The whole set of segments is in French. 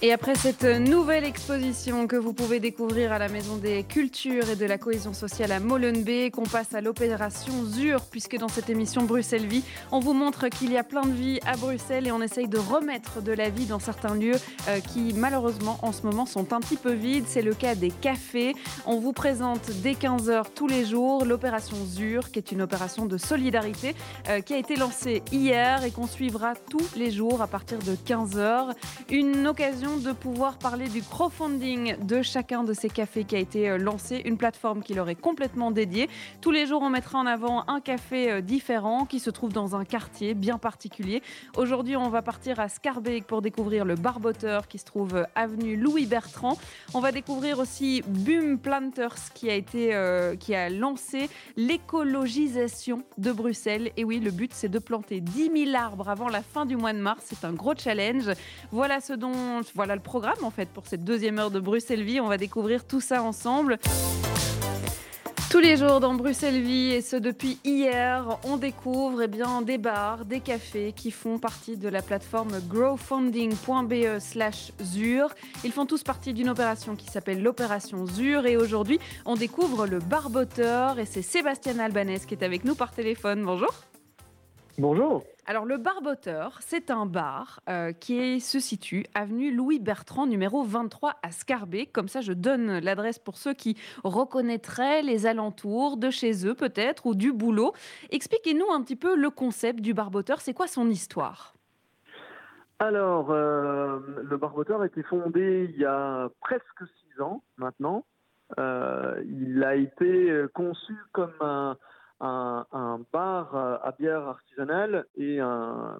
et après cette nouvelle exposition que vous pouvez découvrir à la Maison des Cultures et de la Cohésion sociale à Molenbeek, qu'on passe à l'opération ZUR, puisque dans cette émission Bruxelles Vie, on vous montre qu'il y a plein de vie à Bruxelles et on essaye de remettre de la vie dans certains lieux euh, qui malheureusement en ce moment sont un petit peu vides. C'est le cas des cafés. On vous présente dès 15h tous les jours l'opération ZUR, qui est une opération de solidarité euh, qui a été lancée hier et qu'on suivra tous les jours à partir de 15h. Une occasion de pouvoir parler du crowdfunding de chacun de ces cafés qui a été euh, lancé, une plateforme qui leur est complètement dédiée. Tous les jours, on mettra en avant un café euh, différent qui se trouve dans un quartier bien particulier. Aujourd'hui, on va partir à Scarbeck pour découvrir le barboteur qui se trouve euh, avenue Louis Bertrand. On va découvrir aussi Boom Planters qui a été qui a lancé l'écologisation de Bruxelles. Et oui, le but c'est de planter 10 000 arbres avant la fin du mois de mars. C'est un gros challenge. Voilà ce dont voilà le programme en fait pour cette deuxième heure de Bruxelles Vie. On va découvrir tout ça ensemble. Tous les jours dans Bruxelles Vie, et ce depuis hier, on découvre eh bien, des bars, des cafés qui font partie de la plateforme growfunding.be slash ZUR. Ils font tous partie d'une opération qui s'appelle l'opération ZUR et aujourd'hui, on découvre le barboteur et c'est Sébastien Albanès qui est avec nous par téléphone. Bonjour. Bonjour. Alors le Barboteur, c'est un bar euh, qui se situe avenue Louis Bertrand numéro 23 à Scarbeck. Comme ça, je donne l'adresse pour ceux qui reconnaîtraient les alentours de chez eux peut-être ou du boulot. Expliquez-nous un petit peu le concept du Barboteur. C'est quoi son histoire? Alors, euh, le Barboteur a été fondé il y a presque six ans maintenant. Euh, il a été conçu comme un un, bar à bière artisanale et un,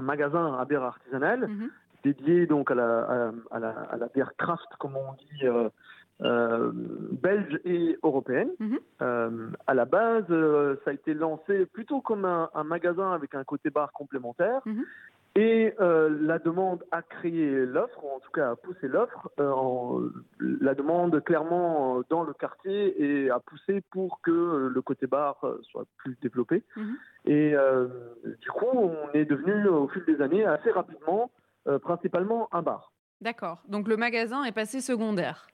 magasin à bière artisanale mhm. dédié donc à la, à, la, bière craft, comme on dit, euh, euh, belge et européenne. Euh, à la base, ça a été lancé plutôt comme un, magasin avec un côté bar complémentaire. Mhm. Et euh, la demande a créé l'offre, ou en tout cas a poussé l'offre. Euh, la demande clairement dans le quartier et a poussé pour que le côté bar soit plus développé. Mhm. Et euh, du coup, on est devenu au fil des années assez rapidement, principalement un bar. D'accord. Donc le magasin est passé secondaire.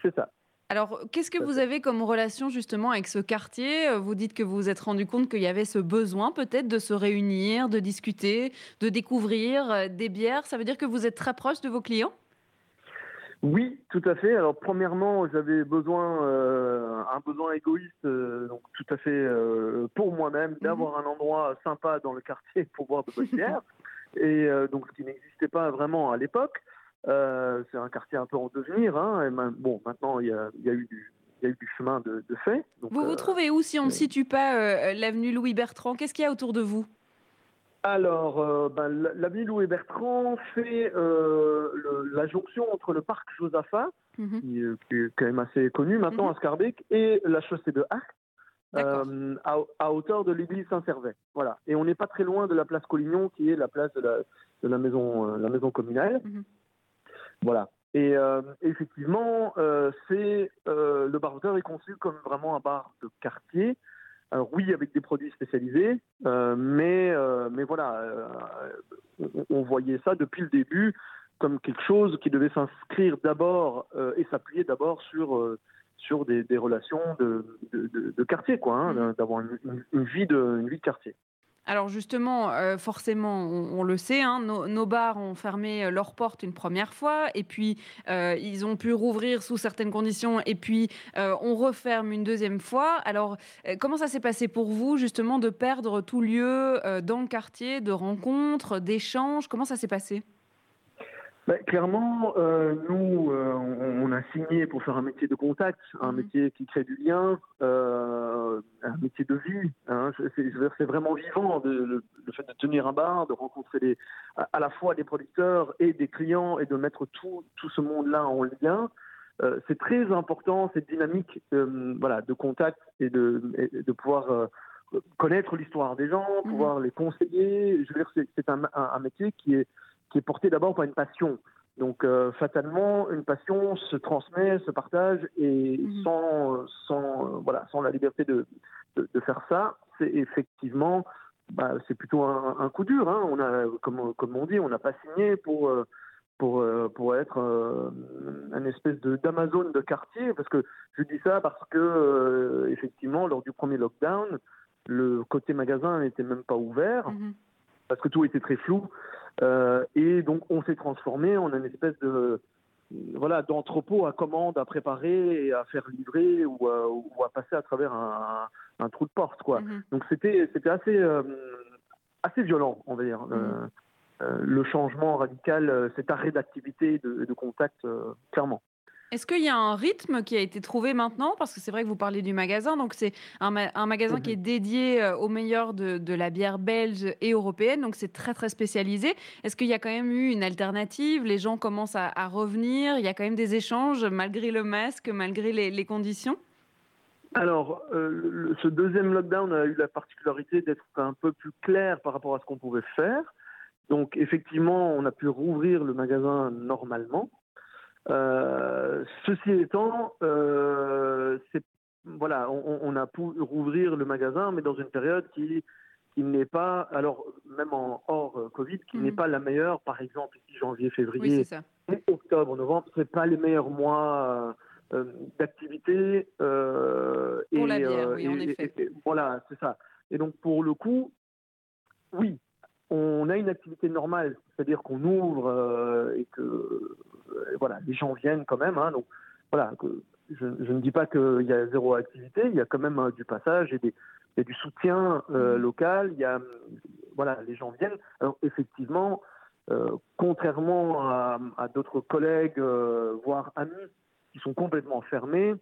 C'est ça. Alors, qu'est-ce que vous avez comme relation justement avec ce quartier? Vous dites que vous vous êtes rendu compte qu'il y avait ce besoin peut-être de se réunir, de discuter, de découvrir euh, des bières. Ça veut dire que vous êtes très proche de vos clients? Oui, tout à fait. Alors premièrement, j'avais besoin, euh, un besoin égoïste, euh, donc tout à fait pour moi-même, mhm. d'avoir un endroit sympa dans le quartier pour boire de bonnes bières, et donc ce qui n'existait pas vraiment à l'époque. Euh, c'est un quartier un peu en devenir. Hein, bon, maintenant, il y a, eu du, chemin de, fait. vous vous euh, trouvez où si on ne situe pas euh, l'avenue Louis Bertrand? Qu'est-ce qu'il y a autour de vous? Alors, ben, l'avenue Louis Bertrand fait la jonction entre le parc Josaphat, mhm. qui, est quand même assez connu maintenant mhm. à Scarbeck, et la chaussée de Arc, à, hauteur de l'église Saint-Servais. Voilà. Et on n'est pas très loin de la place Collignon, qui est la place de la, maison, la maison communale. Mhm. Voilà. Et euh, effectivement, euh, c'est euh, le barboteur est conçu comme vraiment un bar de quartier. Alors oui, avec des produits spécialisés, mais mais voilà, on, voyait ça depuis le début comme quelque chose qui devait s'inscrire d'abord et s'appuyer d'abord sur sur des, relations de, de, quartier, quoi, hein, mmh. d'avoir une, vie de une vie de quartier. Alors justement, euh, forcément, on, le sait, hein, nos, bars ont fermé euh, leurs portes une première fois, et puis euh, ils ont pu rouvrir sous certaines conditions, et puis on referme une deuxième fois. Alors comment ça s'est passé pour vous justement de perdre tout lieu dans le quartier, de rencontres, d'échanges? Comment ça s'est passé? Bah, clairement, euh, nous, euh, on, a signé pour faire un métier de contact, un mhm. métier qui crée du lien, euh, un métier de vie. Hein. C'est vraiment vivant le, fait de tenir un bar, de rencontrer à, la fois des producteurs et des clients et de mettre tout, tout ce monde-là en lien. c'est très important cette dynamique voilà, de contact et de, de pouvoir connaître l'histoire des gens, mhm. pouvoir les conseiller. Je veux dire, c'est un, un métier qui est qui est porté d'abord par une passion. Donc euh, fatalement, une passion se transmet, se partage, et mhm. sans, sans, euh, voilà, sans la liberté de, de, faire ça, c'est effectivement, bah, c'est plutôt un, coup dur. Hein. On a, comme, comme on dit, on n'a pas signé pour pour, pour être un espèce de d'Amazon de quartier, parce que je dis ça parce que effectivement, lors du premier lockdown, le côté magasin n'était même pas ouvert, mmh parce que tout était très flou. Euh, et donc, on s'est transformé en une espèce de voilà d'entrepôt à commande à préparer et à faire livrer ou, à, passer à travers un, trou de porte quoi. Mhm. Donc c'était c'était assez euh, assez violent on va dire. Mhm. Euh, le changement radical, cet arrêt d'activité de, de contact, clairement. Est-ce qu'il y a un rythme qui a été trouvé maintenant? Parce que c'est vrai que vous parlez du magasin, donc c'est un, magasin qui est mhm. dédié euh, au meilleur de, la bière belge et européenne, donc c'est très très spécialisé. Est-ce qu'il y a quand même eu une alternative? Les gens commencent à, revenir? Il y a quand même des échanges malgré le masque, malgré les, conditions? Alors, euh, ce deuxième lockdown a eu la particularité d'être un peu plus clair par rapport à ce qu'on pouvait faire. Donc, effectivement, on a pu rouvrir le magasin normalement. Euh, ceci étant, euh, voilà, on, a pu rouvrir le magasin, mais dans une période qui, qui n'est pas, alors même en hors euh, Covid, qui n'est mhm. pas la meilleure. Par exemple, ici janvier, février, octobre, novembre, c'est pas les meilleurs mois. d'activité pour la bière, oui, en effet. voilà, c'est ça. Et donc pour le coup, oui, on a une activité normale, c'est-à-dire qu'on ouvre et que euh, voilà, les gens viennent quand même. Hein, donc voilà, je, ne dis pas qu'il y a zéro activité, il y a quand même euh, du passage et des, il y a du soutien euh, mmh. local. Il y a, voilà, les gens viennent. Alors effectivement, contrairement à, d'autres collègues, voire amis, qui sont complètement fermés,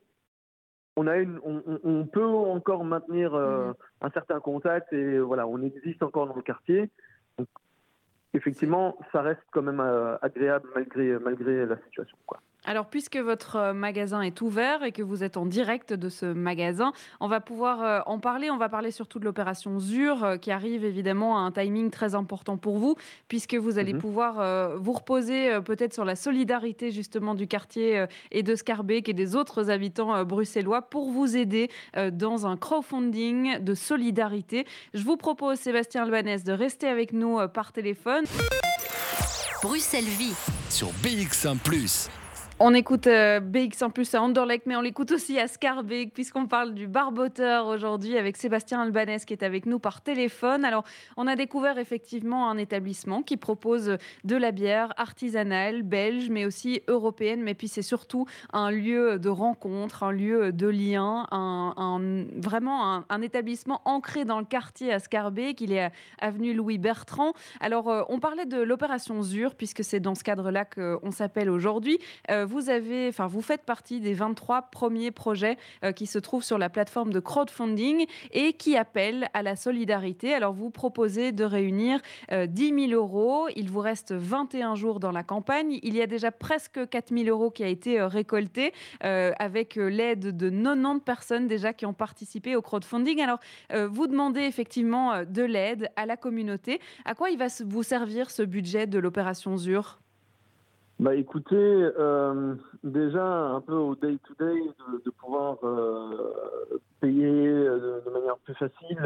on a une, on, peut encore maintenir mmh. un certain contact et voilà, on existe encore dans le quartier effectivement, ça reste quand même euh, agréable malgré, malgré la situation. Alors, puisque votre euh, magasin est ouvert et que vous êtes en direct de ce magasin, on va pouvoir euh, en parler. On va parler surtout de l'opération ZUR euh, qui arrive évidemment à un timing très important pour vous, puisque vous allez mhm. pouvoir vous reposer peut-être sur la solidarité justement du quartier et de Scarbeck et des autres habitants bruxellois pour vous aider dans un crowdfunding de solidarité. Je vous propose, Sébastien Albanès, de rester avec nous par téléphone. Bruxelles Vie sur BX1 ⁇ on écoute euh, BX en plus à Anderlecht, mais on l'écoute aussi à Scarbeck, puisqu'on parle du barboteur aujourd'hui avec Sébastien Albanès qui est avec nous par téléphone. Alors, on a découvert effectivement un établissement qui propose de la bière artisanale, belge, mais aussi européenne. Mais puis, c'est surtout un lieu de rencontre, un lieu de lien, un, vraiment un, établissement ancré dans le quartier à Scarbeck. Il est avenue Louis Bertrand. Alors, euh, on parlait de l'opération ZUR, puisque c'est dans ce cadre-là qu'on s'appelle aujourd'hui. Euh, vous avez, enfin, vous faites partie des 23 premiers projets euh, qui se trouvent sur la plateforme de crowdfunding et qui appellent à la solidarité. Alors, vous proposez de réunir 10 euh, 000 euros. Il vous reste 21 jours dans la campagne. Il y a déjà presque 4 000 euros qui a été euh, récolté avec l'aide de 90 personnes déjà qui ont participé au crowdfunding. Alors, vous demandez effectivement de l'aide à la communauté. À quoi il va vous servir ce budget de l'opération ZUR? Bah écoutez, euh, déjà un peu au day-to-day de, pouvoir euh, payer de, manière plus facile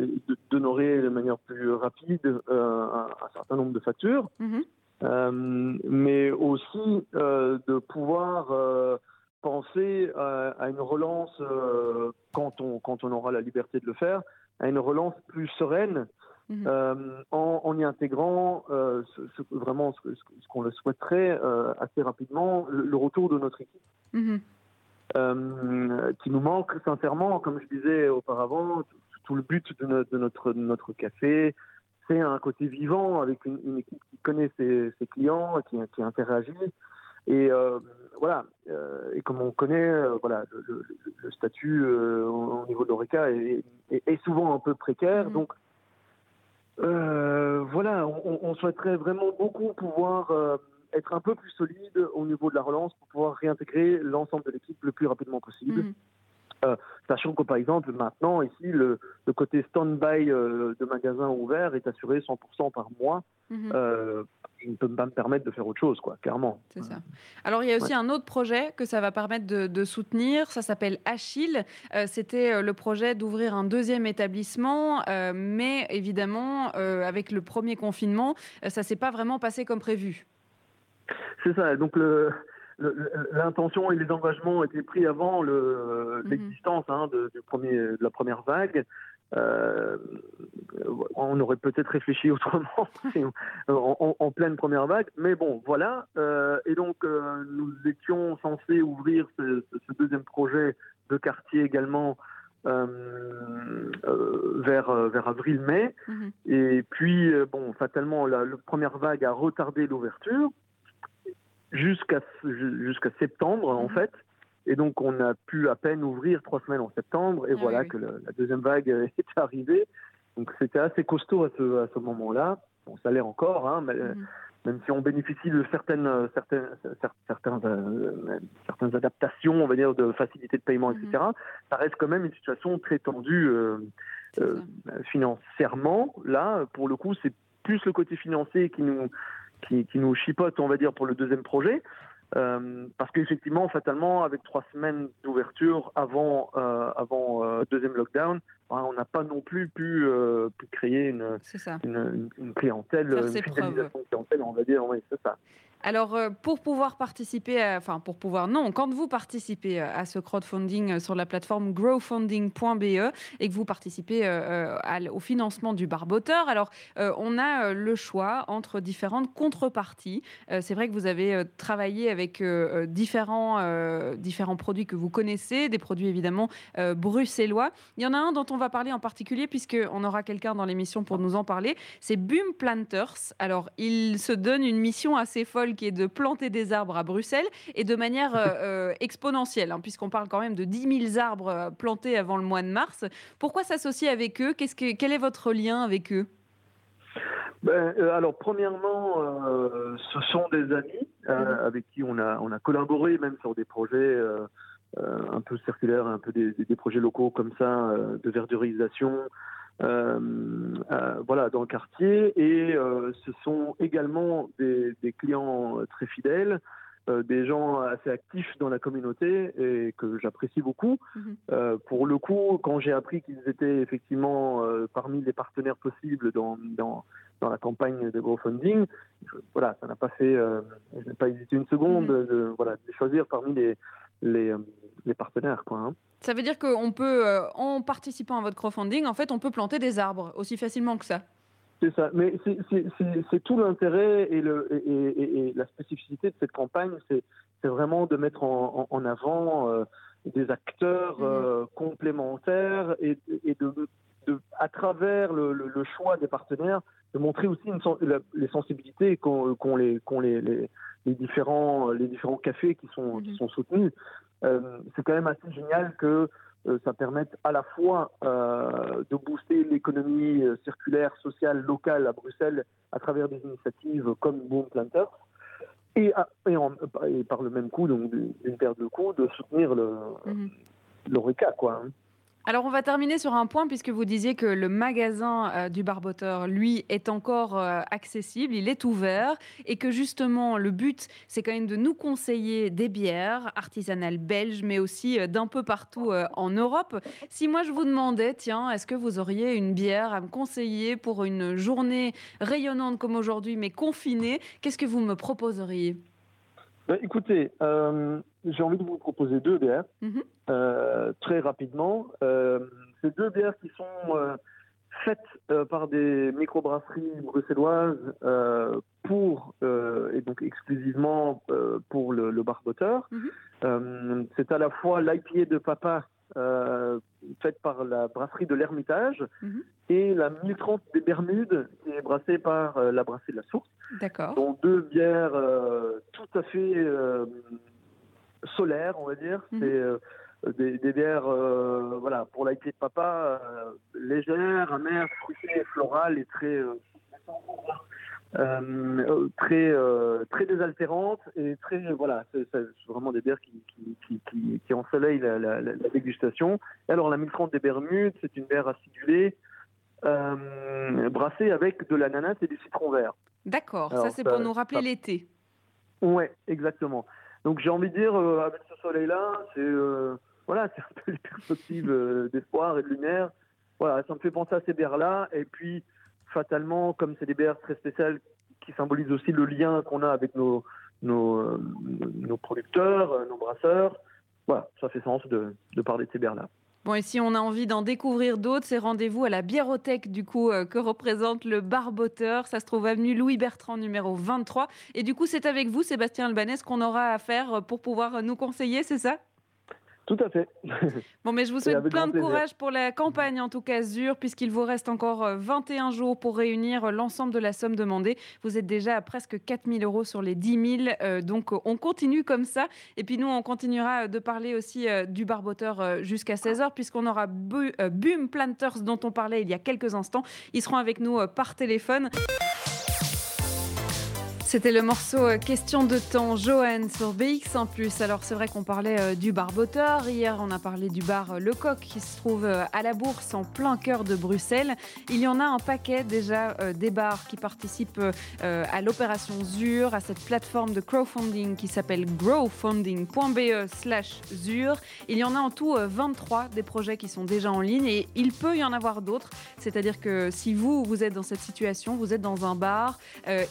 et, d'honorer de, manière plus rapide euh, un, certain nombre de factures, mm-hmm. mais aussi de pouvoir penser à, une relance quand, on, quand on aura la liberté de le faire, à une relance plus sereine Mhm. Euh, en, y intégrant euh, ce, vraiment ce, qu'on le souhaiterait euh, assez rapidement, le, retour de notre équipe. Mhm. qui nous manque sincèrement, comme je disais auparavant, tout, le but de, notre, de notre, café, c'est un côté vivant avec une, équipe qui connaît ses, clients, qui, qui interagit. Et voilà, et comme on connaît, voilà, le, statut au niveau de l'ORECA est, est, souvent un peu précaire. Mhm. Donc, voilà, on, souhaiterait vraiment beaucoup pouvoir euh, être un peu plus solide au niveau de la relance pour pouvoir réintégrer l'ensemble de l'équipe le plus rapidement possible. Mhm. Euh, sachant que par exemple maintenant ici le, côté stand-by de magasins ouverts est assuré 100% par mois. Mhm. Qui ne peut pas me permettre de faire autre chose, quoi, clairement. C'est ça. Alors, il y a aussi un autre projet que ça va permettre de, soutenir. Ça s'appelle Achille. Euh, c'était le projet d'ouvrir un deuxième établissement, mais évidemment, avec le premier confinement, ça s'est pas vraiment passé comme prévu. C'est ça. Donc, le l'intention et les engagements étaient pris avant mhm. l'existence hein, de, du premier, de la première vague. Euh, on aurait peut-être réfléchi autrement en, pleine première vague, mais bon, voilà. Euh, et donc, euh, nous étions censés ouvrir ce, deuxième projet de quartier également vers, vers avril-mai. Mhm. Et puis, bon, fatalement, la première vague a retardé l'ouverture jusqu'à jusqu'à septembre en mhm. fait. Et donc on a pu à peine ouvrir trois semaines en septembre et ah voilà que la deuxième vague est arrivée. Donc c'était assez costaud à ce, à ce moment-là. Bon, ça l'est encore, hein, mais, mhm. même si on bénéficie de certaines, certaines, certaines, euh, certaines adaptations, on va dire, de facilité de paiement, etc. Mhm. Ça reste quand même une situation très tendue euh, euh, financièrement. Là, pour le coup, c'est plus le côté financier qui nous qui, nous chipote, on va dire, pour le deuxième projet. Euh, parce qu'effectivement, fatalement, avec trois semaines d'ouverture avant, euh, avant euh, deuxième lockdown, ben, on n'a pas non plus pu, créer une, une, clientèle, une fidélisation clientèle, on va dire. Oui, c'est ça. Alors, euh, pour pouvoir participer, enfin, pour pouvoir, non, quand vous participez euh, à ce crowdfunding euh, sur la plateforme growfunding.be et que vous participez au financement du barboteur, alors on a le choix entre différentes contreparties. C'est vrai que vous avez travaillé avec différents, différents produits que vous connaissez, des produits évidemment bruxellois. Il y en a un dont on va parler en particulier, puisqu'on aura quelqu'un dans l'émission pour nous en parler. C'est Boom Planters. Alors, il se donne une mission assez folle qui est de planter des arbres à Bruxelles et de manière euh, euh, exponentielle, hein, puisqu'on parle quand même de 10 000 arbres euh, plantés avant le mois de mars. Pourquoi s'associer avec eux? Que, Quel est votre lien avec eux? Ben, alors, premièrement, ce sont des amis mhm. avec qui on a, on a collaboré même sur des projets un peu circulaires, un peu des, des, projets locaux comme ça, de verdurisation, voilà, dans le quartier. Et euh, ce sont également des, clients très fidèles. des gens assez actifs dans la communauté et que j'apprécie beaucoup. Mhm. pour le coup, quand j'ai appris qu'ils étaient effectivement parmi les partenaires possibles dans, dans, dans la campagne de crowdfunding, voilà, ça n'a pas fait, je n'ai pas hésité une seconde mhm. de, voilà, de choisir parmi les, les, les partenaires. Quoi, hein. Ça veut dire qu'on peut, euh, en participant à votre crowdfunding, en fait, on peut planter des arbres aussi facilement que ça. C'est ça, mais c'est tout l'intérêt et, la spécificité de cette campagne, c'est vraiment de mettre en, avant euh, des acteurs mhm. euh, complémentaires et, de, à travers le, choix des partenaires, de montrer aussi une, les sensibilités qu'ont les, les, les, les, différents, les différents cafés qui sont, qui mhm. sont soutenus. Euh, c'est quand même assez génial que euh, ça permette à la fois euh, de booster l'économie circulaire, sociale, locale à Bruxelles à travers des initiatives comme Boom Planter, et, et, par le même coup, donc d'une paire de coups, de soutenir le, mmh. l'ORECA, quoi. Alors on va terminer sur un point puisque vous disiez que le magasin euh, du barboteur, lui, est encore euh, accessible, il est ouvert et que justement le but, c'est quand même de nous conseiller des bières artisanales belges, mais aussi euh, d'un peu partout en Europe. Si moi je vous demandais, tiens, est-ce que vous auriez une bière à me conseiller pour une journée rayonnante comme aujourd'hui, mais confinée, qu'est-ce que vous me proposeriez? Ben, écoutez, j'ai envie de vous proposer deux bières mhm. euh, très rapidement. Euh, c'est deux bières qui sont faites par des microbrasseries bruxelloises pour et donc exclusivement pour le, le barboteur. Mhm. c'est à la fois l'IPA de papa euh, faite par la brasserie de l'Ermitage mhm. et la 1030 des Bermudes qui est brassée par euh, la brasserie de la Source. D'accord. Donc deux bières euh, tout à fait solaires, on va dire. Mhm. C'est des, bières, voilà, pour l'IP de papa, légères, amères, fruitées, florales et très euh, très euh, très désaltérante et très voilà c'est vraiment des bières qui qui, qui, qui ensoleillent la, la, la, dégustation. Et alors la 1030 des Bermudes, c'est une bière acidulée euh, brassée avec de l'ananas et du citron vert. D'accord, ça c'est pour nous rappeler l'été. Ouais, exactement. Donc j'ai envie de dire, avec ce soleil-là, c'est voilà, c'est un peu une perspective d'espoir et de lumière. Voilà, ça me fait penser à ces bières-là. Et puis, fatalement, comme c'est des bières très spéciales qui symbolisent aussi le lien qu'on a avec nos, nos, nos, producteurs, nos brasseurs, voilà, ça fait sens de, de parler de ces bières-là. Bon, et si on a envie d'en découvrir d'autres, c'est rendez-vous à la biérothèque du coup euh, que représente le Barboteur. Ça se trouve avenue Louis Bertrand numéro 23. Et du coup, c'est avec vous, Sébastien Albanès, qu'on aura à faire pour pouvoir nous conseiller, c'est ça? Tout à fait. Bon, mais je vous souhaite plein de courage pour la campagne, en tout cas ZUR, puisqu'il vous reste encore 21 euh, jours pour réunir l'ensemble de la somme demandée. Vous êtes déjà à presque 4 000 euros sur les 10 000. Euh, donc, on continue comme ça. Et puis, nous, on continuera de parler aussi euh, du barboteur jusqu'à 16h, puisqu'on aura Boom Planters, dont on parlait il y a quelques instants. Ils seront avec nous par téléphone. C'était le morceau euh, Question de temps, Johan sur BX1 Alors c'est vrai qu'on parlait euh, du barboteur. Hier, on a parlé du bar euh, Le Coq qui se trouve à la Bourse en plein cœur de Bruxelles. Il y en a un paquet déjà des bars qui participent à l'opération ZUR, à cette plateforme de crowdfunding qui s'appelle growfunding.be slash ZUR. Il y en a en tout 23 des projets qui sont déjà en ligne et il peut y en avoir d'autres. C'est-à-dire que si vous, vous êtes dans cette situation, vous êtes dans un bar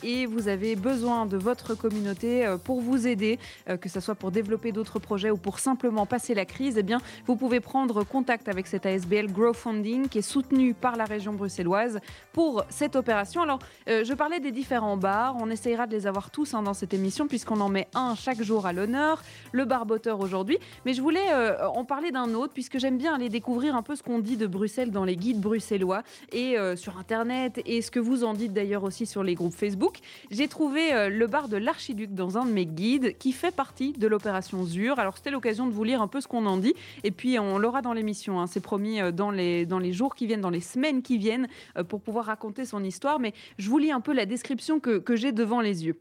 et vous avez besoin besoin de votre communauté euh, pour vous aider, euh, que ce soit pour développer d'autres projets ou pour simplement passer la crise, eh bien, vous pouvez prendre contact avec cette ASBL Grow Funding qui est soutenue par la région bruxelloise pour cette opération. Alors, euh, je parlais des différents bars. On essayera de les avoir tous hein, dans cette émission puisqu'on en met un chaque jour à l'honneur, le barboteur aujourd'hui. Mais je voulais en parler d'un autre puisque j'aime bien aller découvrir un peu ce qu'on dit de Bruxelles dans les guides bruxellois et sur Internet et ce que vous en dites d'ailleurs aussi sur les groupes Facebook. J'ai trouvé euh, le bar de l'Archiduc dans un de mes guides qui fait partie de l'opération ZUR. Alors c'était l'occasion de vous lire un peu ce qu'on en dit et puis on l'aura dans l'émission, hein. c'est promis euh, dans les, dans les jours qui viennent, dans les semaines qui viennent euh, pour pouvoir raconter son histoire. Mais je vous lis un peu la description que, que j'ai devant les yeux.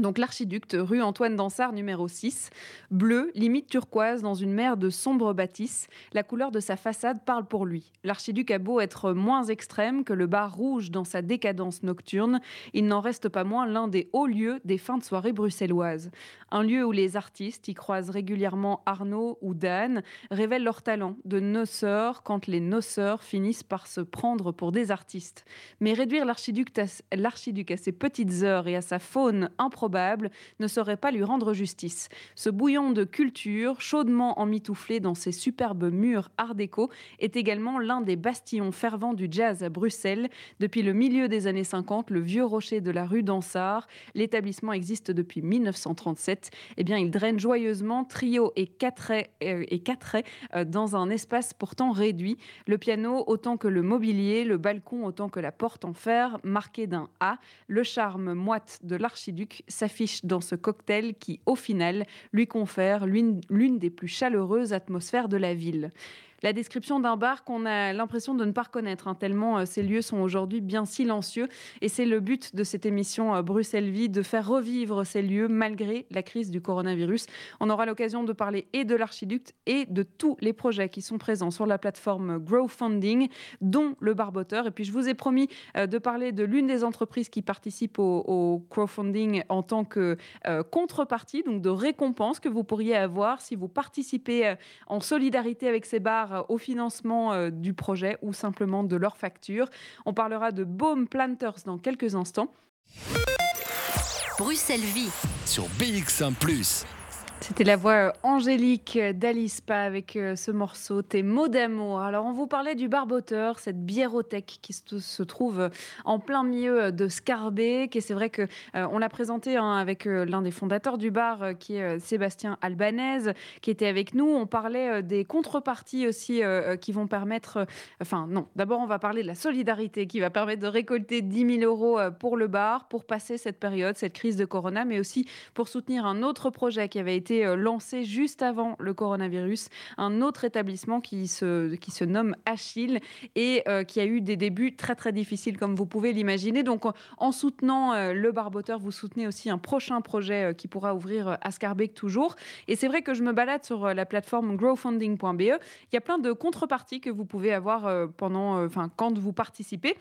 Donc l'archiducte, rue Antoine Dansard numéro 6, bleu, limite turquoise dans une mer de sombre bâtisse, la couleur de sa façade parle pour lui. L'archiduc a beau être moins extrême que le bar rouge dans sa décadence nocturne, il n'en reste pas moins l'un des hauts lieux des fins de soirée bruxelloises. Un lieu où les artistes y croisent régulièrement Arnaud ou Dan, révèlent leur talent de noceurs quand les noceurs finissent par se prendre pour des artistes. Mais réduire l'archiduc à, à ses petites heures et à sa faune improbable ne saurait pas lui rendre justice. Ce bouillon de culture, chaudement emmitouflé dans ses superbes murs art déco, est également l'un des bastillons fervents du jazz à Bruxelles. Depuis le milieu des années 50, le vieux rocher de la rue d'Ansart, l'établissement existe depuis 1937. Eh bien, il draine joyeusement trio et quatre euh, et euh, dans un espace pourtant réduit. Le piano autant que le mobilier, le balcon autant que la porte en fer, marqué d'un A. Le charme moite de l'archiduc s'affiche dans ce cocktail qui, au final, lui confère l'une des plus chaleureuses atmosphères de la ville la description d'un bar qu'on a l'impression de ne pas reconnaître, hein, tellement euh, ces lieux sont aujourd'hui bien silencieux. Et c'est le but de cette émission euh, Bruxelles Vie, de faire revivre ces lieux malgré la crise du coronavirus. On aura l'occasion de parler et de l'archiduc et de tous les projets qui sont présents sur la plateforme Growfunding, dont le Barboteur. Et puis je vous ai promis euh, de parler de l'une des entreprises qui participent au, crowdfunding en tant que contrepartie, donc de récompense que vous pourriez avoir si vous participez en solidarité avec ces bars euh, au financement euh, du projet ou simplement de leur facture. On parlera de Baume Planters dans quelques instants. Bruxelles Vie sur BX1 ⁇ c'était la voix euh, angélique d'Alispa avec euh, ce morceau Tes mots d'amour. Alors, on vous parlait du barboteur, cette biérothèque qui se trouve euh, en plein milieu de Scarbeck. Et c'est vrai que on l'a présenté hein, avec l'un des fondateurs du bar, qui est Sébastien Albanese, qui était avec nous. On parlait des contreparties aussi qui vont permettre. Enfin, non, d'abord, on va parler de la solidarité qui va permettre de récolter 10 000 euros pour le bar, pour passer cette période, cette crise de Corona, mais aussi pour soutenir un autre projet qui avait été euh, lancé juste avant le coronavirus, un autre établissement qui se, qui se nomme Achille et euh, qui a eu des débuts très très difficiles comme vous pouvez l'imaginer. Donc en soutenant euh, le Barboteur, vous soutenez aussi un prochain projet qui pourra ouvrir à Scarbeck toujours. Et c'est vrai que je me balade sur la plateforme growfunding.be. Il y a plein de contreparties que vous pouvez avoir pendant, enfin, quand vous participez.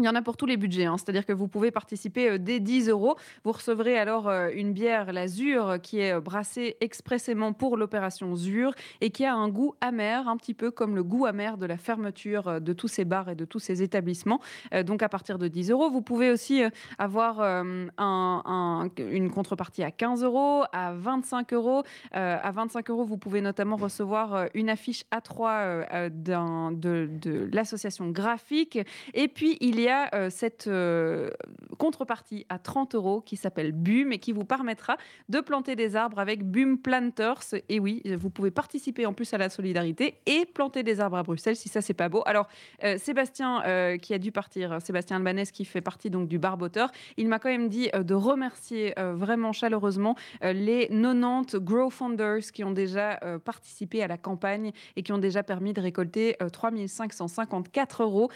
Il y en a pour tous les budgets, hein. c'est-à-dire que vous pouvez participer euh, dès 10 euros. Vous recevrez alors euh, une bière, la Zur, qui est euh, brassée expressément pour l'opération Zur et qui a un goût amer, un petit peu comme le goût amer de la fermeture de tous ces bars et de tous ces établissements. donc à partir de 10 euros, vous pouvez aussi avoir une contrepartie à 15 euros, à 25 euros. à 25 euros, vous pouvez notamment recevoir une affiche A3 de, de l'association graphique. Et puis il y y a euh, cette euh, contrepartie à 30 euros qui s'appelle BUM et qui vous permettra de planter des arbres avec BUM Planters. Et oui, vous pouvez participer en plus à la solidarité et planter des arbres à Bruxelles si ça c'est pas beau. Alors euh, Sébastien qui a dû partir, Sébastien Albanès qui fait partie donc du Barboteur, il m'a quand même dit de remercier vraiment chaleureusement les 90 Grow Founders qui ont déjà participé à la campagne et qui ont déjà permis de récolter 3554 euros.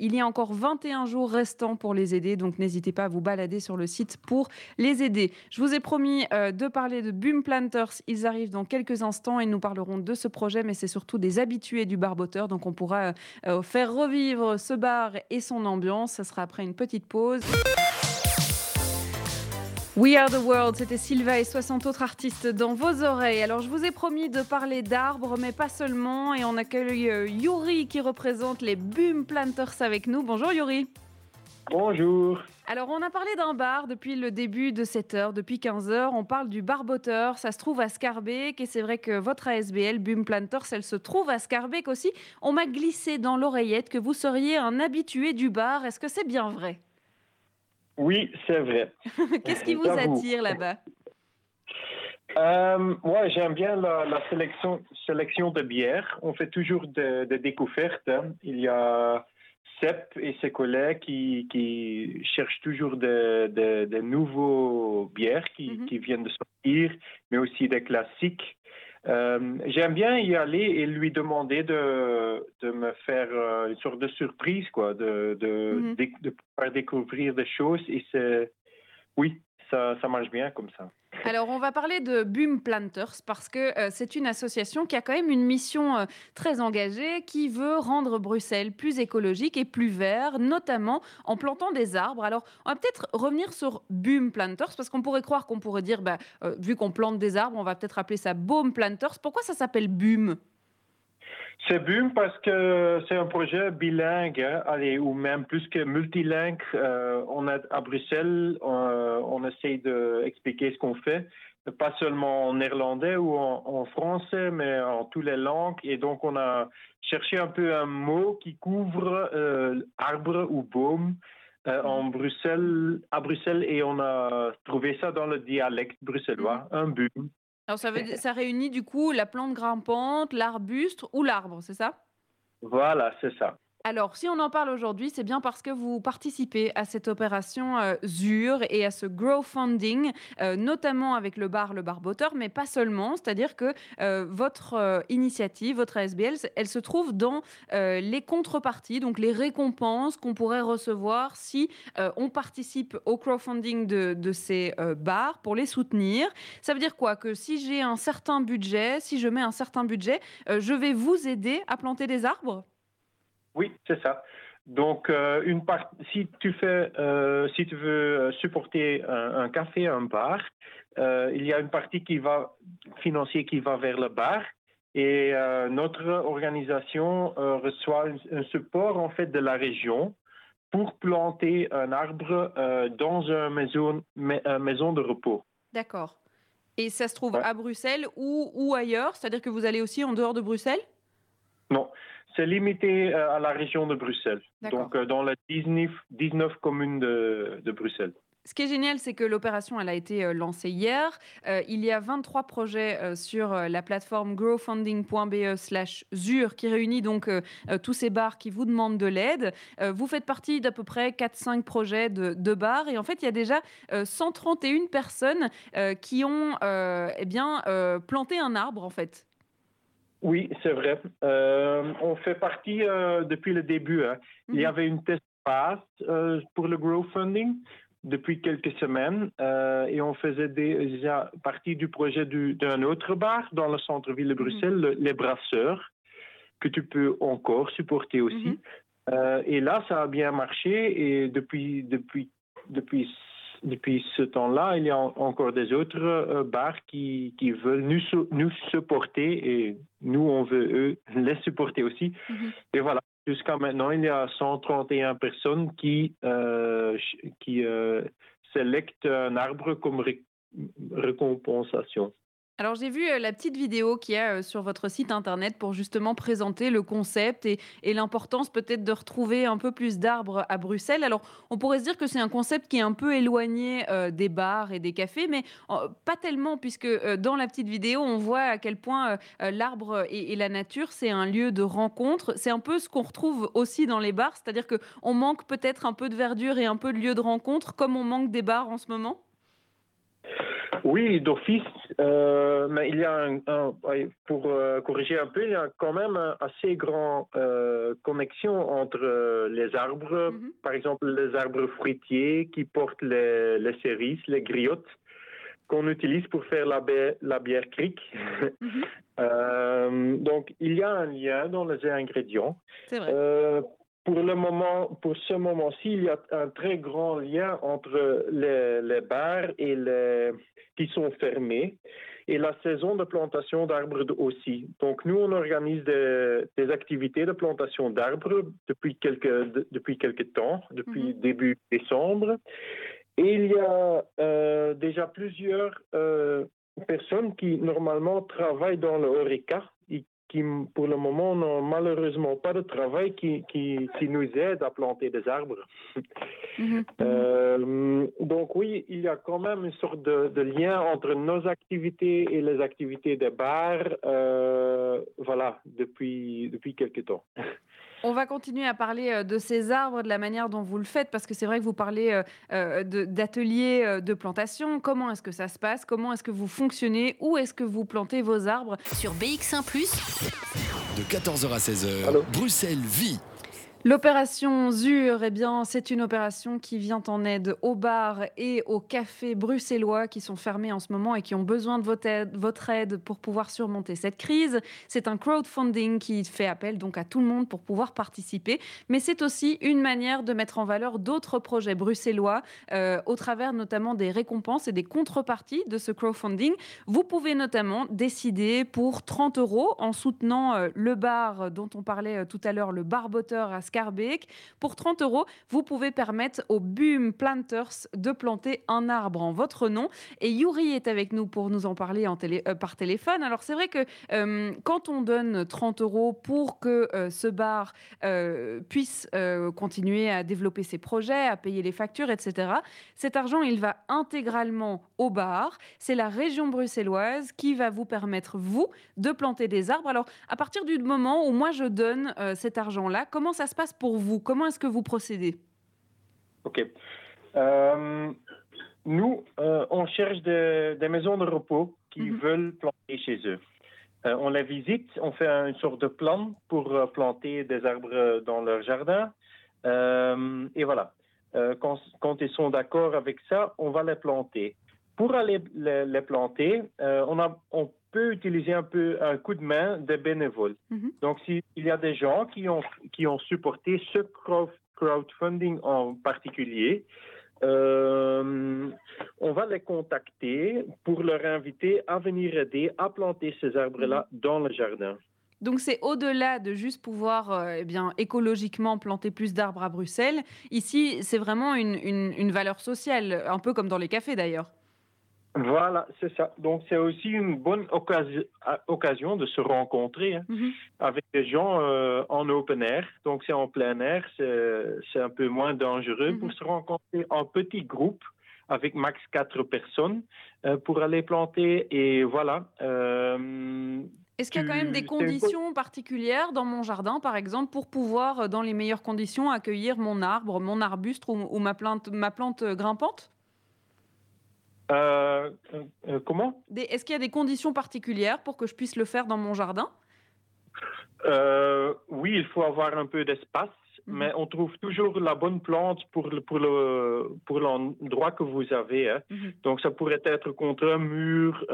il y a encore 21 un jours restants pour les aider, donc n'hésitez pas à vous balader sur le site pour les aider. Je vous ai promis euh, de parler de Boom Planters. Ils arrivent dans quelques instants et nous parlerons de ce projet, mais c'est surtout des habitués du barboteur, donc on pourra euh, faire revivre ce bar et son ambiance. Ça sera après une petite pause. We Are the World, c'était Sylva et 60 autres artistes dans vos oreilles. Alors je vous ai promis de parler d'arbres, mais pas seulement, et on accueille euh, Yuri qui représente les Boom Planters avec nous. Bonjour Yuri. Bonjour. Alors, on a parlé d'un bar depuis le début de cette heure, depuis 15 heures. On parle du barboteur. Ça se trouve à Scarbeck. Et c'est vrai que votre ASBL, Boom Planters, elle se trouve à Scarbeck aussi. On m'a glissé dans l'oreillette que vous seriez un habitué du bar. Est-ce que c'est bien vrai? Oui, c'est vrai. Qu'est-ce qui vous attire là-bas? Euh, Moi, j'aime bien la, sélection, sélection de bières. On fait toujours des découvertes. Hein. Il y a Sepp et ses collègues qui, cherchent toujours de, nouveaux bières qui, mm-hmm. qui, viennent de sortir, mais aussi des classiques. Euh, j'aime bien y aller et lui demander de, de me faire euh, une sorte de surprise, quoi, de, de, mhm. de, pouvoir découvrir des choses. Et c'est, oui, ça, marche bien comme ça. Alors, on va parler de Boom Planters parce que euh, c'est une association qui a quand même une mission euh, très engagée qui veut rendre Bruxelles plus écologique et plus vert, notamment en plantant des arbres. Alors, on va peut-être revenir sur Boom Planters parce qu'on pourrait croire qu'on pourrait dire, bah, euh, vu qu'on plante des arbres, on va peut-être appeler ça Boom Planters. Pourquoi ça s'appelle Boom? C'est BUM parce que c'est un projet bilingue, hein, allez, ou même plus que multilingue. Euh, on a à Bruxelles, on, on essaye d'expliquer ce qu'on fait, pas seulement en néerlandais ou en, français, mais en toutes les langues. Et donc, on a cherché un peu un mot qui couvre euh, arbre ou baume. Euh, en Bruxelles, à Bruxelles, et on a trouvé ça dans le dialecte bruxellois, un BUM. Alors ça, veut, ça réunit du coup la plante grimpante, l'arbuste ou l'arbre, c'est ça? Voilà, c'est ça. Alors, si on en parle aujourd'hui, c'est bien parce que vous participez à cette opération euh, ZUR et à ce Grow Funding, euh, notamment avec le bar Le Barboteur, mais pas seulement. C'est-à-dire que euh, votre initiative, votre ASBL, elle se trouve dans les contreparties, donc les récompenses qu'on pourrait recevoir si on participe au crowdfunding de ces bars pour les soutenir. Ça veut dire quoi? Que si j'ai un certain budget, si je mets un certain budget, je vais vous aider à planter des arbres? Oui, c'est ça. Donc, euh, une part, si tu fais, euh, si tu veux euh, supporter un, café, un bar, il y a une partie qui va financier qui va vers le bar, et notre organisation reçoit un, support en fait de la région pour planter un arbre dans une maison, maison de repos. D'accord. Et ça se trouve à Bruxelles ou, ou ailleurs? C'est-à-dire que vous allez aussi en dehors de Bruxelles? Non. C'est limité euh, à la région de Bruxelles, donc euh, dans les 19, 19 communes de, de Bruxelles. Ce qui est génial, c'est que l'opération elle a été euh, lancée hier. il y a 23 projets sur la plateforme growfunding.be/zur qui réunit donc tous ces bars qui vous demandent de l'aide. vous faites partie d'à peu près 4-5 projets de, de, bars et en fait il y a déjà 131 personnes qui ont eh bien planté un arbre en fait. Oui, c'est vrai. Euh, on fait partie euh, depuis le début. Hein. Il y mhm. avait une test pass euh, pour le crowdfunding depuis quelques semaines et on faisait déjà partie du projet d'un autre bar dans le centre-ville de mhm. Bruxelles, les Brasseurs, que tu peux encore supporter aussi. Mhm. et là, ça a bien marché et depuis, depuis, depuis depuis ce temps-là, il y a encore des autres euh, bars qui, qui veulent nous, nous supporter et nous, on veut eux les supporter aussi. Mhm. Et voilà, jusqu'à maintenant, il y a 131 personnes qui, euh, qui euh, sélectent un arbre comme récompensation. Alors j'ai vu la petite vidéo qu'il y a sur votre site internet pour justement présenter le concept et, l'importance peut-être de retrouver un peu plus d'arbres à Bruxelles. Alors on pourrait se dire que c'est un concept qui est un peu éloigné des bars et des cafés, mais pas tellement puisque dans la petite vidéo on voit à quel point l'arbre et, la nature c'est un lieu de rencontre. C'est un peu ce qu'on retrouve aussi dans les bars, c'est-à-dire qu'on manque peut-être un peu de verdure et un peu de lieu de rencontre comme on manque des bars en ce moment? Oui, d'office, euh, mais il y a un, pour euh, corriger un peu, il y a quand même assez grande euh, connexion entre les arbres, mhm. par exemple les arbres fruitiers qui portent les, les cerises, les griottes qu'on utilise pour faire la, bière, la bière cric. Mhm. donc, il y a un lien dans les ingrédients. C'est vrai pour le moment, pour ce moment-ci, il y a un très grand lien entre les, les bars et les, qui sont fermés et la saison de plantation d'arbres aussi. Donc, nous, on organise des, des activités de plantation d'arbres depuis quelques, depuis quelques temps, depuis mhm. début décembre. Et il y a euh, déjà plusieurs euh, personnes qui, normalement, travaillent dans le HORECA, qui, pour le moment, n'ont malheureusement pas de travail qui, qui, qui, nous aide à planter des arbres. Mhm. Euh, donc oui, il y a quand même une sorte de, de, lien entre nos activités et les activités des bars, euh, voilà, depuis, depuis quelques temps. On va continuer à parler euh, de ces arbres, de la manière dont vous le faites, parce que c'est vrai que vous parlez euh, euh, d'ateliers de plantation. Comment est-ce que ça se passe? Comment est-ce que vous fonctionnez? Où est-ce que vous plantez vos arbres? Sur BX1 ⁇ De 14h à 16h, Bruxelles vit L'opération ZUR, eh bien, c'est une opération qui vient en aide aux bars et aux cafés bruxellois qui sont fermés en ce moment et qui ont besoin de votre aide, pour pouvoir surmonter cette crise. C'est un crowdfunding qui fait appel donc à tout le monde pour pouvoir participer, mais c'est aussi une manière de mettre en valeur d'autres projets bruxellois euh, au travers notamment des récompenses et des contreparties de ce crowdfunding. Vous pouvez notamment décider pour 30 euros en soutenant euh, le bar dont on parlait euh, tout à l'heure, le barboteur à Scarbeck. Pour 30 euros, vous pouvez permettre aux Boom Planters de planter un arbre en votre nom. Et Yuri est avec nous pour nous en parler euh, par téléphone. Alors c'est vrai que euh, quand on donne 30 euros pour que euh, ce bar puisse continuer à développer ses projets, à payer les factures, etc., cet argent, il va intégralement au bar. C'est la région bruxelloise qui va vous permettre, vous, de planter des arbres. Alors à partir du moment où moi je donne cet argent-là, comment ça se passe pour vous? Comment est-ce que vous procédez? Ok. Euh, nous, euh, on cherche des, maisons de repos qui mhm. veulent planter chez eux. Euh, on les visite, on fait une sorte de plan pour planter des arbres dans leur jardin. et voilà. Quand, quand, ils sont d'accord avec ça, on va les planter. Pour aller les, planter, on, a, on peut utiliser un peu un coup de main des bénévoles. Mhm. Donc, s'il y a des gens qui ont, qui ont supporté ce crowdfunding en particulier, euh, on va les contacter pour leur inviter à venir aider à planter ces arbres-là mhm. dans le jardin. Donc c'est au-delà de juste pouvoir euh, eh bien, écologiquement planter plus d'arbres à Bruxelles. Ici, c'est vraiment une, une valeur sociale, un peu comme dans les cafés d'ailleurs. Voilà, c'est ça. Donc, c'est aussi une bonne occasion, de se rencontrer hein, mhm. avec des gens euh, en open air. Donc, c'est en plein air, c'est un peu moins dangereux pour mhm. se rencontrer en petits groupes avec max quatre personnes euh, pour aller planter. Et voilà. Euh, Est-ce qu'il y a quand même des conditions particulières dans mon jardin, par exemple, pour pouvoir, dans les meilleures conditions, accueillir mon arbre, mon arbuste ou, ma, plante, ma plante grimpante? Euh, euh, comment? Est-ce qu'il y a des conditions particulières pour que je puisse le faire dans mon jardin? Euh, Oui, il faut avoir un peu d'espace, mhm. mais on trouve toujours la bonne plante pour, pour, le, pour l'endroit que vous avez. Hein. Mhm. Donc, ça pourrait être contre un mur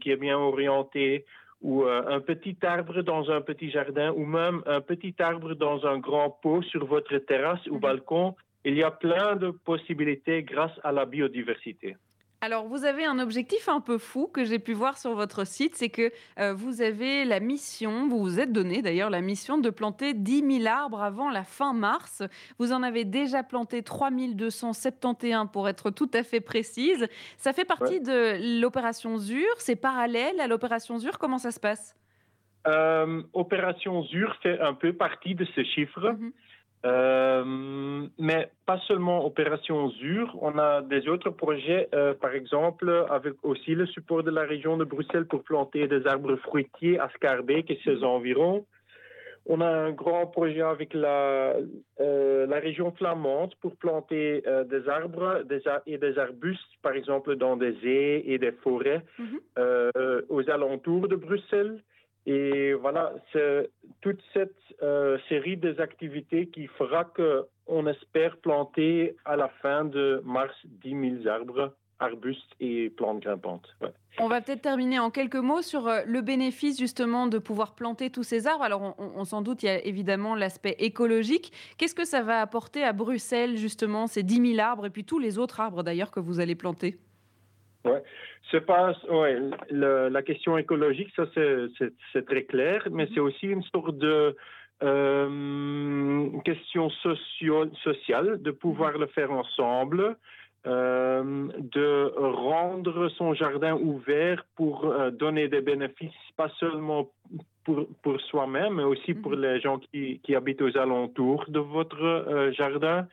qui est bien orienté ou un petit arbre dans un petit jardin ou même un petit arbre dans un grand pot sur votre terrasse ou Mhm. balcon. Il y a plein de possibilités grâce à la biodiversité. Alors, vous avez un objectif un peu fou que j'ai pu voir sur votre site, c'est que euh, vous avez la mission, vous vous êtes donné d'ailleurs la mission de planter 10 000 arbres avant la fin mars. Vous en avez déjà planté 3 271 pour être tout à fait précise. Ça fait partie de l'opération ZUR, c'est parallèle à l'opération ZUR, comment ça se passe? Euh, Opération ZUR fait un peu partie de ce chiffre. Mhm. Euh, mais pas seulement Opération ZUR, on a des autres projets, euh, par exemple, avec aussi le support de la région de Bruxelles pour planter des arbres fruitiers à Scarbeck et ses environs. On a un grand projet avec la, euh, la région flamande pour planter des arbres des ar- et des arbustes, par exemple, dans des haies et des forêts Mhm. aux alentours de Bruxelles. Et voilà, c'est toute cette euh, série des activités qui fera qu'on espère planter à la fin de mars 10 000 arbres, arbustes et plantes grimpantes. On va peut-être terminer en quelques mots sur euh, le bénéfice justement de pouvoir planter tous ces arbres. Alors, on, on- on s'en doute, il y a évidemment l'aspect écologique. Qu'est-ce que ça va apporter à Bruxelles, justement, ces 10 000 arbres et puis tous les autres arbres d'ailleurs que vous allez planter? C'est pas, ouais, le- la question écologique, ça c'est- très clair, mais c'est aussi une sorte de euh, question socio- sociale, de pouvoir le faire ensemble, euh, de rendre son jardin ouvert pour euh, donner des bénéfices, pas seulement pour, pour soi-même, mais aussi pour Mhm. les gens qui, qui habitent aux alentours de votre jardin.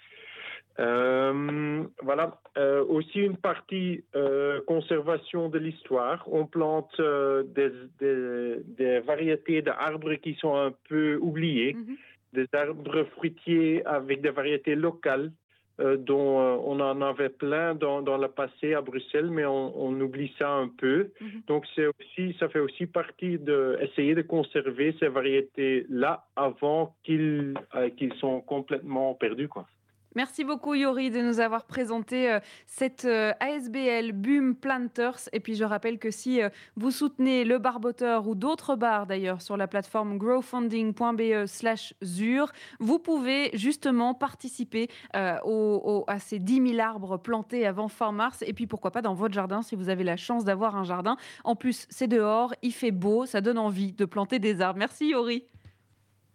Euh, voilà. Euh, aussi une partie euh, conservation de l'histoire. On plante euh, des, des- des variétés d'arbres qui sont un peu oubliées, Mhm. des arbres fruitiers avec des variétés locales. euh, dont euh, on en avait plein dans, dans le passé à Bruxelles, mais on, on oublie ça un peu. Mhm. Donc c'est aussi, ça fait aussi partie de essayer de conserver ces variétés là avant qu'ils euh, qu'ils sont complètement perdus, quoi. Merci beaucoup Yori de nous avoir présenté euh, cette euh, ASBL BUM Planters. Et puis je rappelle que si euh, vous soutenez le barboteur ou d'autres bars d'ailleurs sur la plateforme growfunding.be slash ZUR, vous pouvez justement participer euh, à ces 10 000 arbres plantés avant fin mars. Et puis pourquoi pas dans votre jardin si vous avez la chance d'avoir un jardin. En plus, c'est dehors, il fait beau, ça donne envie de planter des arbres. Merci Yori.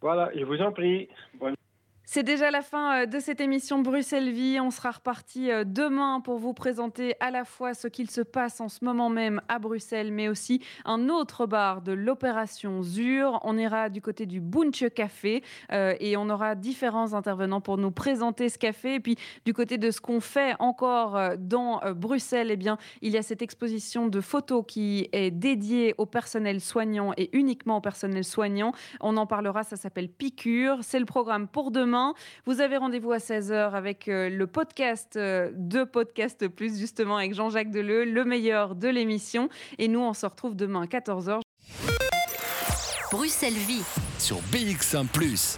Voilà, je vous en prie. Bonne C'est déjà la fin euh, de cette émission Bruxelles Vie. On sera reparti euh, demain pour vous présenter à la fois ce qu'il se passe en ce moment même à Bruxelles, mais aussi un autre bar de l'opération ZUR. On ira du côté du Bunche Café euh, et on aura différents intervenants pour nous présenter ce café. Et puis du côté de ce qu'on fait encore dans Bruxelles, eh bien, il y a cette exposition de photos qui est dédiée au personnel soignant et uniquement au personnel soignant. On en parlera, ça s'appelle Piqûre. C'est le programme pour demain. Vous avez rendez-vous à 16h avec euh, le podcast euh, de Podcast Plus, justement, avec Jean-Jacques Deleu, le meilleur de l'émission. Et nous, on se retrouve demain à 14h. Bruxelles Vie. Sur BX1 ⁇